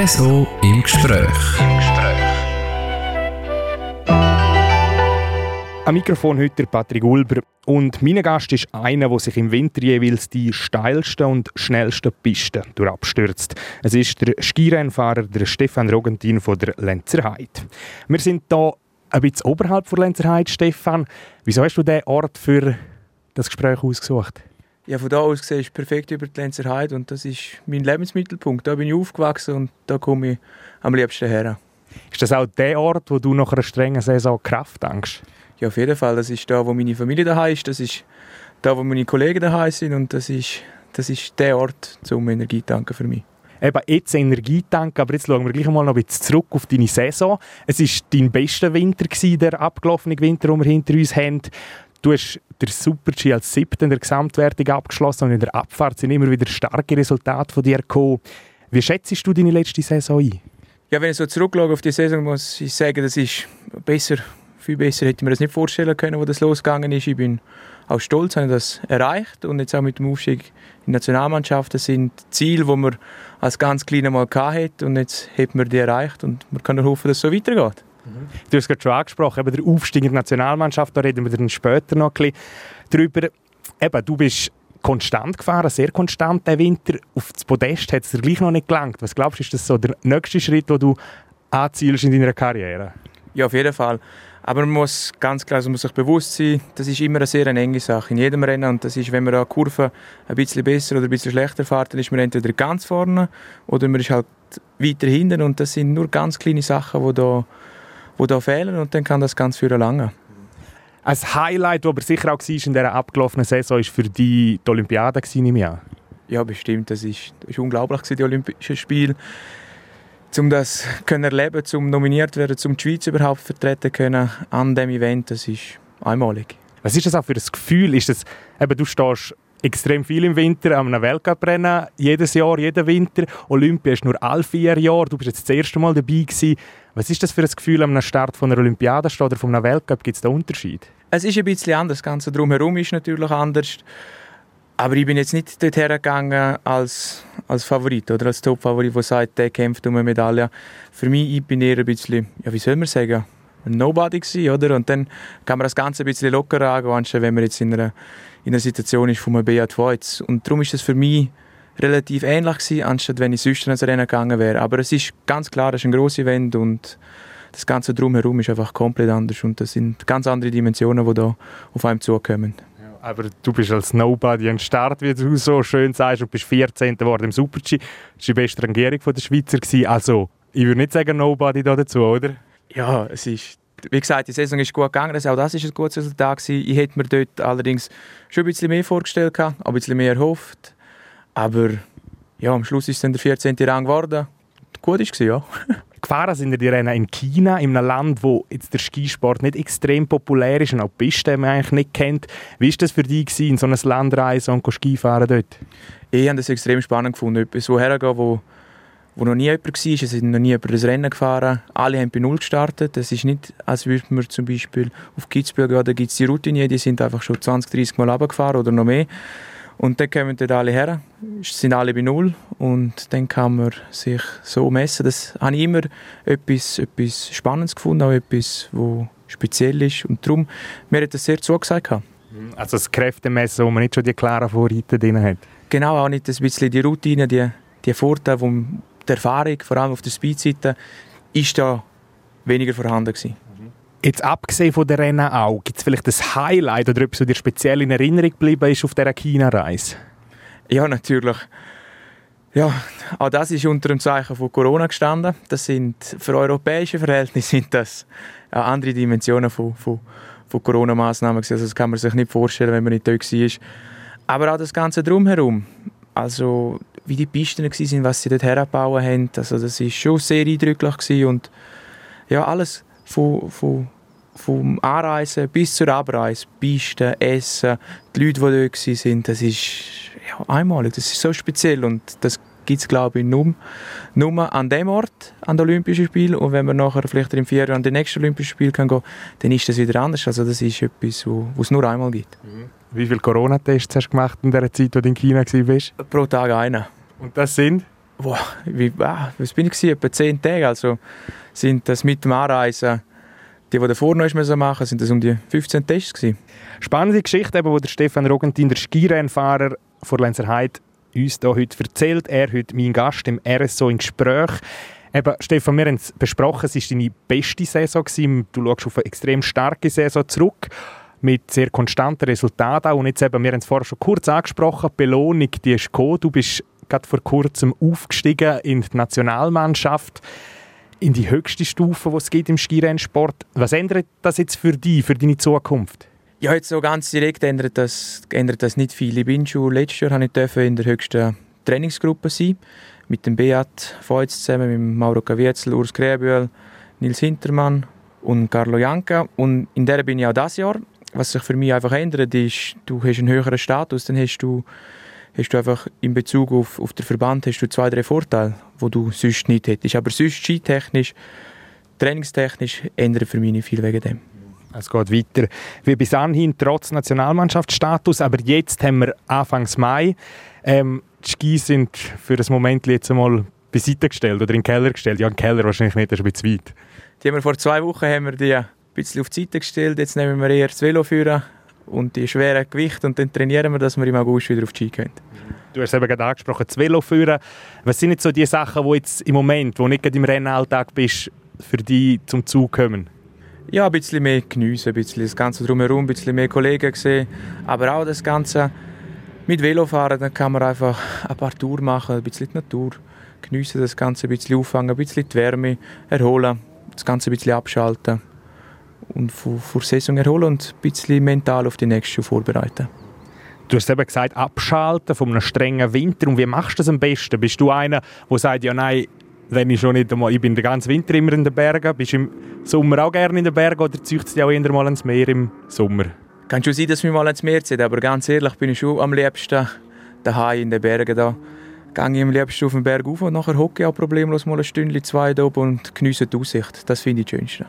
Espresso im Gespräch. Im Gespräch. Am Mikrofon heute Patrick Ulber und mein Gast ist einer, der sich im Winter jeweils die steilsten und schnellsten Pisten durchabstürzt. Es ist der Skirennfahrer der Stefan Rogentin von der Lenzerheide. Wir sind hier ein bisschen oberhalb von Lenzerheide, Stefan. Wieso hast du diesen Ort für das Gespräch ausgesucht? Ja, von da aus gesehen ist perfekt über die Lenzerheide und das ist mein Lebensmittelpunkt. Da bin ich aufgewachsen und da komme ich am liebsten her. Ist das auch der Ort, wo du nach einer strengen Saison Kraft tankst? Ja, auf jeden Fall. Das ist da, wo meine Familie daheim ist. Das ist da, wo meine Kollegen daheim sind und das ist, das ist der Ort zum Energie tanken für mich. Eben jetzt Energie tanken, aber jetzt schauen wir gleich mal noch ein bisschen zurück auf deine Saison. Es war dein bester Winter, gewesen, der abgelaufene Winter, den wir hinter uns haben. Du hast den Super-G als Siebter in der Gesamtwertung abgeschlossen und in der Abfahrt sind immer wieder starke Resultate von dir gekommen. Wie schätzt du deine letzte Saison ein? Ja, wenn ich so zurückschaue auf die Saison, muss ich sagen, das ist besser, viel besser hätte ich mir das nicht vorstellen können, wo das losgegangen ist. Ich bin auch stolz, habe das erreicht und jetzt auch mit dem Aufstieg in die Nationalmannschaft, das sind Ziele, die man als ganz kleiner mal hatte und jetzt hat man die erreicht und man kann nur hoffen, dass es so weitergeht. Du hast es gerade schon angesprochen, eben der Aufstieg in die Nationalmannschaft, da reden wir dann später noch ein bisschen drüber. Eben, du bist konstant gefahren, sehr konstant den Winter. Auf das Podest hat es dir gleich noch nicht gelangt. Was glaubst du, ist das so der nächste Schritt, den du anzielst in deiner Karriere? Ja, auf jeden Fall. Aber man muss ganz klar, also muss sich bewusst sein, das ist immer eine sehr enge Sache in jedem Rennen. Und das ist, wenn man eine Kurve ein bisschen besser oder ein bisschen schlechter fährt, dann ist man entweder ganz vorne oder man ist halt weiter hinten. Und das sind nur ganz kleine Sachen, die da die da fehlen und dann kann das ganz viel lange. Ein Highlight, das aber sicher auch war in dieser abgelaufenen Saison, war für die, die Olympiade, ich an. Ja, bestimmt. Das ist, ist unglaublich, die Olympischen Spiele. Um das können erleben, um nominiert werden, um die Schweiz überhaupt vertreten können an diesem Event, das ist einmalig. Was ist das auch für ein Gefühl? Ist das, eben, du stehst extrem viel im Winter an einem Weltcuprennen, jedes Jahr, jeden Winter. Olympia ist nur alle vier Jahre. Du bist jetzt das erste Mal dabei gewesen. Was ist das für ein Gefühl am Start von einer Olympiade oder von einem Weltcup? Gibt es da Unterschied? Es ist ein bisschen anders. Das Ganze drumherum ist natürlich anders. Aber ich bin jetzt nicht dorthin gegangen als, als Favorit oder als Top-Favorit, der sagt, der kämpft um eine Medaille. Für mich ich bin eher ein bisschen, ja, wie soll man sagen, ein Nobody gewesen, oder? Und dann kann man das Ganze ein bisschen lockerer angehen, wenn man jetzt in einer, in einer Situation ist von Beat Voits. Und darum ist es für mich relativ ähnlich gewesen, anstatt wenn ich sonst ins Rennen gegangen wäre. Aber es ist ganz klar, es ist ein grosses Event und das Ganze drumherum ist einfach komplett anders und das sind ganz andere Dimensionen, die da auf einem zukommen. aber du bist als Nobody an Start, wie du so schön sagst, und bist 14. geworden im Super-G. Das war die beste Rangierung der Schweizer. Gewesen. Also, ich würde nicht sagen Nobody da dazu, oder? Ja, es ist wie gesagt, die Saison ist gut gegangen, auch das ist ein gutes Resultat gewesen. Ich hätte mir dort allerdings schon ein bisschen mehr vorgestellt, auch ein bisschen mehr erhofft. Aber ja, am Schluss ist es dann der 14. Rang geworden. Gut war ja. Gefahren sind die Rennen in China, in einem Land, wo jetzt der Skisport nicht extrem populär ist und auch die Piste man eigentlich nicht kennt. Wie war das für dich, in so ein Land reisen und Skifahren dort? Ich habe das extrem spannend gefunden, etwas so hergehen, wo, wo noch nie jemand war. Es ist noch nie jemand das Rennen gefahren. Alle haben bei Null gestartet. Das ist nicht, als würde man zum Beispiel auf Kitzbühel gehen, da gibt es die Routine, die sind einfach schon 20, 30 Mal runtergefahren oder noch mehr. Und dann kommen dort alle her, sind alle bei Null und dann kann man sich so messen. Das habe ich immer etwas, etwas Spannendes gefunden, auch etwas, was speziell ist. Und darum, mir hat das sehr zugesagt. Also das Kräftemessen, wo man nicht schon die klaren Vorreiter drin hat? Genau, auch nicht ein bisschen die Routine, die, die Vorteile, die, die Erfahrung, vor allem auf der Speedseite, ist da weniger vorhanden gewesen. Jetzt abgesehen von der Rennen auch, gibt es vielleicht ein Highlight oder etwas, was dir speziell in Erinnerung geblieben ist auf dieser China-Reise? Ja, natürlich. Ja, auch das ist unter dem Zeichen von Corona gestanden. Das sind für europäische Verhältnisse sind das andere Dimensionen von, von, von Corona-Massnahmen. Also das kann man sich nicht vorstellen, wenn man nicht dort war. Aber auch das Ganze drumherum. Also wie die Pisten waren, was sie dort hergebaut haben, also das war schon sehr eindrücklich gewesen. und ja, alles von, von, vom Anreisen bis zur Abreise, Pisten, Essen, die Leute, die dort waren, das ist ja, einmalig, das ist so speziell und das gibt es glaube ich nur, nur an dem Ort, an den Olympischen Spielen und wenn man nachher vielleicht im Vierjahr an den nächsten Olympischen Spiel kann gehen, dann ist das wieder anders, also das ist etwas, was es nur einmal gibt. Mhm. Wie viele Corona-Tests hast du gemacht in der Zeit, wo du in China warst? Pro Tag einer. Und das sind? Boah, wie, ah, was bin ich gewesen? Etwa zehn Tage. Also sind das mit dem Anreisen, die, die davor noch machen mussten, sind das um die 15 Tests gewesen. Spannende Geschichte, eben, wo der Stefan Rogentin, der Skirennfahrer von Lenzerheide, uns hier heute erzählt. Er heute mein Gast im RSO in Gespräch. Eben, Stefan, wir haben es besprochen, es war deine beste Saison. Gewesen. Du schaust auf eine extrem starke Saison zurück mit sehr konstanten Resultaten. Und jetzt eben, wir haben es vorher schon kurz angesprochen, die Belohnung, die ist gekommen. Du bist gerade vor kurzem aufgestiegen in die Nationalmannschaft, in die höchste Stufe, die es gibt im Skirennsport. Was ändert das jetzt für dich, für deine Zukunft? Ja, jetzt so ganz direkt ändert das, ändert das nicht viel. Ich bin schon letztes Jahr ich in der höchsten Trainingsgruppe sein, mit dem Beat Feutz zusammen, mit Mauro Caviezel, Urs Gräbühl, Nils Hintermann und Carlo Janka. Und in der bin ich auch dieses Jahr. Was sich für mich einfach ändert, ist, du hast einen höheren Status, dann hast du, hast du einfach in Bezug auf, auf den Verband hast du zwei, drei Vorteile, die du sonst nicht hättest. Aber sonst skitechnisch, trainingstechnisch ändert für mich nicht viel wegen dem. Es geht weiter wie bis anhin, trotz Nationalmannschaftsstatus. Aber jetzt haben wir Anfang Mai. Ähm, die Ski sind für das Moment jetzt einmal beiseite gestellt oder in den Keller gestellt. Ja, in den Keller wahrscheinlich nicht, das ist ein bisschen weit. Die haben wir vor zwei Wochen haben wir die bisschen auf die Seite gestellt. Jetzt nehmen wir eher das Velo führen und die schweren Gewichte und dann trainieren wir, dass wir im August wieder auf die Ski können. Du hast eben gerade angesprochen, das Velo führen. Was sind jetzt so die Sachen, die jetzt im Moment, wo nicht gerade im Rennalltag bist, für dich zum Zug kommen? Ja, ein bisschen mehr geniessen, ein bisschen das Ganze drumherum, ein bisschen mehr Kollegen sehen. Aber auch das Ganze mit Velofahren, dann kann man einfach ein paar Touren machen, ein bisschen die Natur geniessen, das Ganze ein bisschen auffangen, ein bisschen die Wärme erholen, das Ganze ein bisschen abschalten und vor, vor Saison erholen und ein bisschen mental auf die nächste vorbereiten. Du hast eben gesagt, abschalten von einem strengen Winter. Und wie machst du das am besten? Bist du einer, der sagt, ja nein, wenn ich schon nicht einmal, ich bin den ganzen Winter immer in den Bergen, bist du im Sommer auch gerne in den Bergen oder zieht es dich auch eher mal ins Meer im Sommer? Kann schon sein, dass wir mal ins Meer ziehen, aber ganz ehrlich bin ich schon am liebsten daheim in den Bergen da. Gehe ich am liebsten auf den Berg rauf und nachher hocke ich auch problemlos mal ein Stündchen, zwei da oben und geniesse die Aussicht. Das finde ich das Schönste.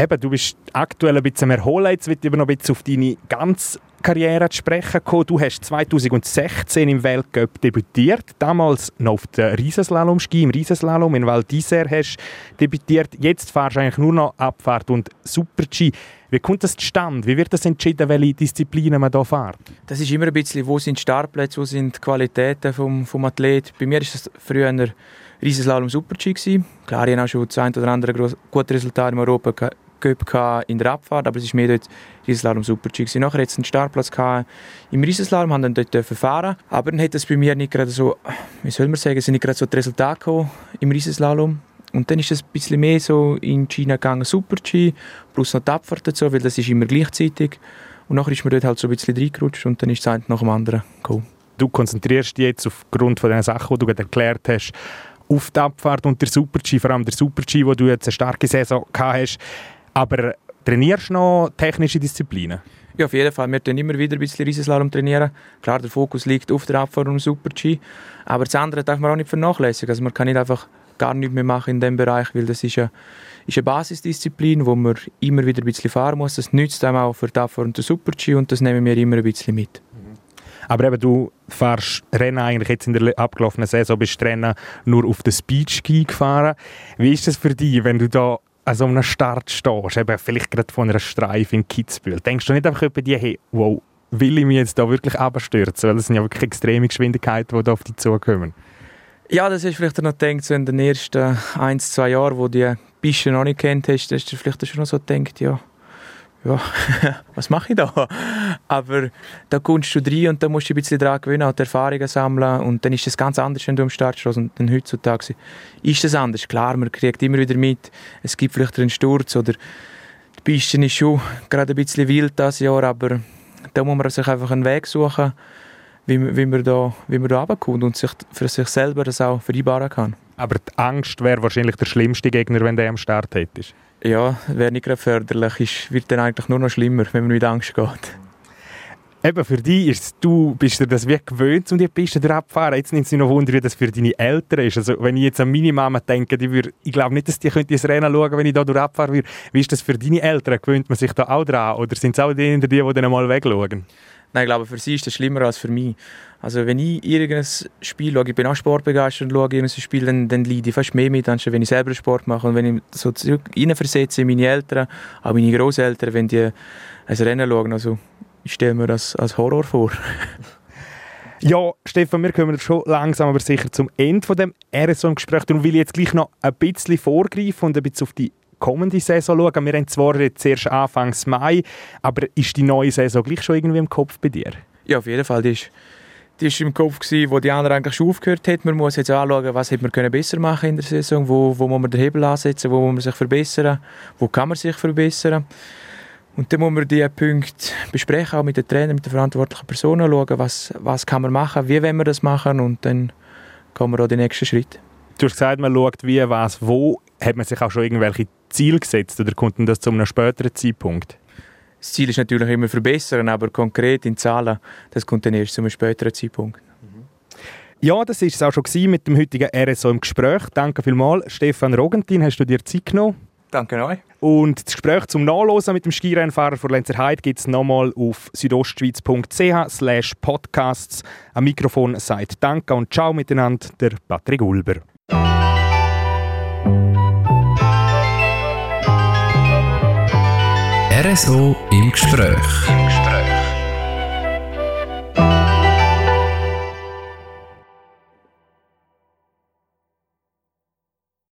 Eben, du bist aktuell ein bisschen am Erholen. Jetzt wird ich noch ein bisschen auf deine ganz Karriere zu sprechen kommen. Du hast 2016 im Weltcup debütiert, damals noch auf der Riesenslalom-Ski, im Riesenslalom in Val d'Isère hast debütiert. Jetzt fahrst du eigentlich nur noch Abfahrt und Super-G. Wie kommt das zustande? Wie wird das entschieden, welche Disziplinen man hier fährt? Das ist immer ein bisschen, wo sind die Startplätze, wo sind die Qualitäten vom, vom Athlet. Bei mir war das früher Riesenslalom Super-G. Klar, ich habe auch schon das ein oder andere gute Resultat in Europa Cup in der Abfahrt, aber es ist mehr dort Riesenslalom Super G. Nachher hat es einen Startplatz im Riesenslalom, haben dann dort fahren aber dann hat es bei mir nicht gerade so, wie soll man sagen, sind nicht gerade so die Resultate gekommen im Riesenslalom. Und dann ist es ein bisschen mehr so in China gegangen, Super G, plus noch die Abfahrt dazu, weil das ist immer gleichzeitig. Und nachher ist man dort halt so ein bisschen reingerutscht und dann ist das eine nach dem anderen gekommen. Du konzentrierst dich jetzt aufgrund von den Sachen, die du gerade erklärt hast, auf die Abfahrt und der Super G, vor allem der Super G, wo du jetzt eine starke Saison gehabt hast. Aber trainierst du noch technische Disziplinen? Ja, auf jeden Fall. Wir trainieren immer wieder ein bisschen Riesenslalom trainieren. Klar, der Fokus liegt auf der Abfahrt und Super-G. Aber das andere darf man auch nicht vernachlässigen. Also man kann nicht einfach gar nichts mehr machen in diesem Bereich, weil das ist eine, ist eine Basisdisziplin, wo man immer wieder ein bisschen fahren muss. Das nützt einem auch für die Abfahrt und den Super-G und das nehmen wir immer ein bisschen mit. Aber eben, du fährst Rennen eigentlich jetzt in der abgelaufenen Saison, bist Rennen nur auf den Speed-Ski gefahren. Wie ist das für dich, wenn du da an so einem Start stehst, eben vielleicht gerade von einer Streife in Kitzbühel, denkst du nicht einfach über die, hey, wow, will ich mich jetzt da wirklich abstürzen? Weil das sind ja wirklich extreme Geschwindigkeiten, die da auf dich zukommen. Ja, das ist vielleicht noch gedacht, so in den ersten ein, zwei Jahren, wo du die Piste noch nicht kennt hast, dass du vielleicht schon noch so gedacht, ja, ja, was mache ich da? Aber da kommst du rein und da musst du ein bisschen dran gewinnen und Erfahrungen sammeln und dann ist das ganz anders, wenn du am Start stehst und dann heutzutage ist das anders. Klar, man kriegt immer wieder mit, es gibt vielleicht einen Sturz oder die Piste ist schon gerade ein bisschen wild das Jahr, aber da muss man sich einfach einen Weg suchen, wie, wie, man, da, wie man da runterkommt und sich für sich selber das auch vereinbaren kann. Aber die Angst wäre wahrscheinlich der schlimmste Gegner, wenn der am Start hättest. Ja, wäre nicht gerade förderlich. Es wird dann eigentlich nur noch schlimmer, wenn man mit Angst geht. Eben für dich ist du bist du das wie gewöhnt, um die Piste abzufahren. Jetzt nimmt es mich noch Wunder, wie das für deine Eltern ist. Also wenn ich jetzt an meine Mama denke, die würde, ich glaube nicht, dass die könnte ins Rennen schauen, wenn ich da durchfahren würde. Wie ist das für deine Eltern? Gewöhnt man sich da auch dran? Oder sind es auch die, die, die dann mal wegschauen? Nein, ich glaube, für sie ist das schlimmer als für mich. Also wenn ich irgendein Spiel schaue, ich bin auch sportbegeistert und schaue irgendein Spiel, dann, dann leide ich fast mehr mit, als wenn ich selber Sport mache. Und wenn ich so reinversetze in meine Eltern, auch meine Großeltern, wenn die ein Rennen schauen, also ich stelle mir das als Horror vor. Ja, Stefan, wir kommen schon langsam aber sicher zum Ende von dem RSO-Gespräch. Darum will ich jetzt gleich noch ein bisschen vorgreifen und ein bisschen auf die kommende Saison schauen. Wir haben zwar jetzt erst Anfang Mai, aber ist die neue Saison gleich schon irgendwie im Kopf bei dir? Ja, auf jeden Fall. Die ist, die ist im Kopf, gewesen, wo die anderen eigentlich schon aufgehört haben. Man muss jetzt anschauen, was hätte man besser machen in der Saison, wo, wo muss man den Hebel ansetzen, wo muss man sich verbessern, wo kann man sich verbessern. Und dann muss man diese Punkte besprechen, auch mit den Trainern, mit den verantwortlichen Personen, schauen, was, was kann man machen, wie wollen wir das machen und dann kommen wir auch den nächsten Schritt. Du hast gesagt, man schaut wie, was, wo. Hat man sich auch schon irgendwelche Ziele gesetzt oder kommt das zu einem späteren Zeitpunkt? Das Ziel ist natürlich immer verbessern, aber konkret in Zahlen, das kommt dann erst zu einem späteren Zeitpunkt. Ja, das war es auch schon mit dem heutigen RSO im Gespräch. Danke vielmals. Stefan Rogentin, hast du dir Zeit genommen? Danke euch. Und das Gespräch zum Nachlesen mit dem Skirennfahrer von Lenzerheide gibt es nochmal auf südostschweiz.ch podcasts. Am Mikrofon sagt Danke und Ciao miteinander, der Patrick Ulber. RSO im Gespräch.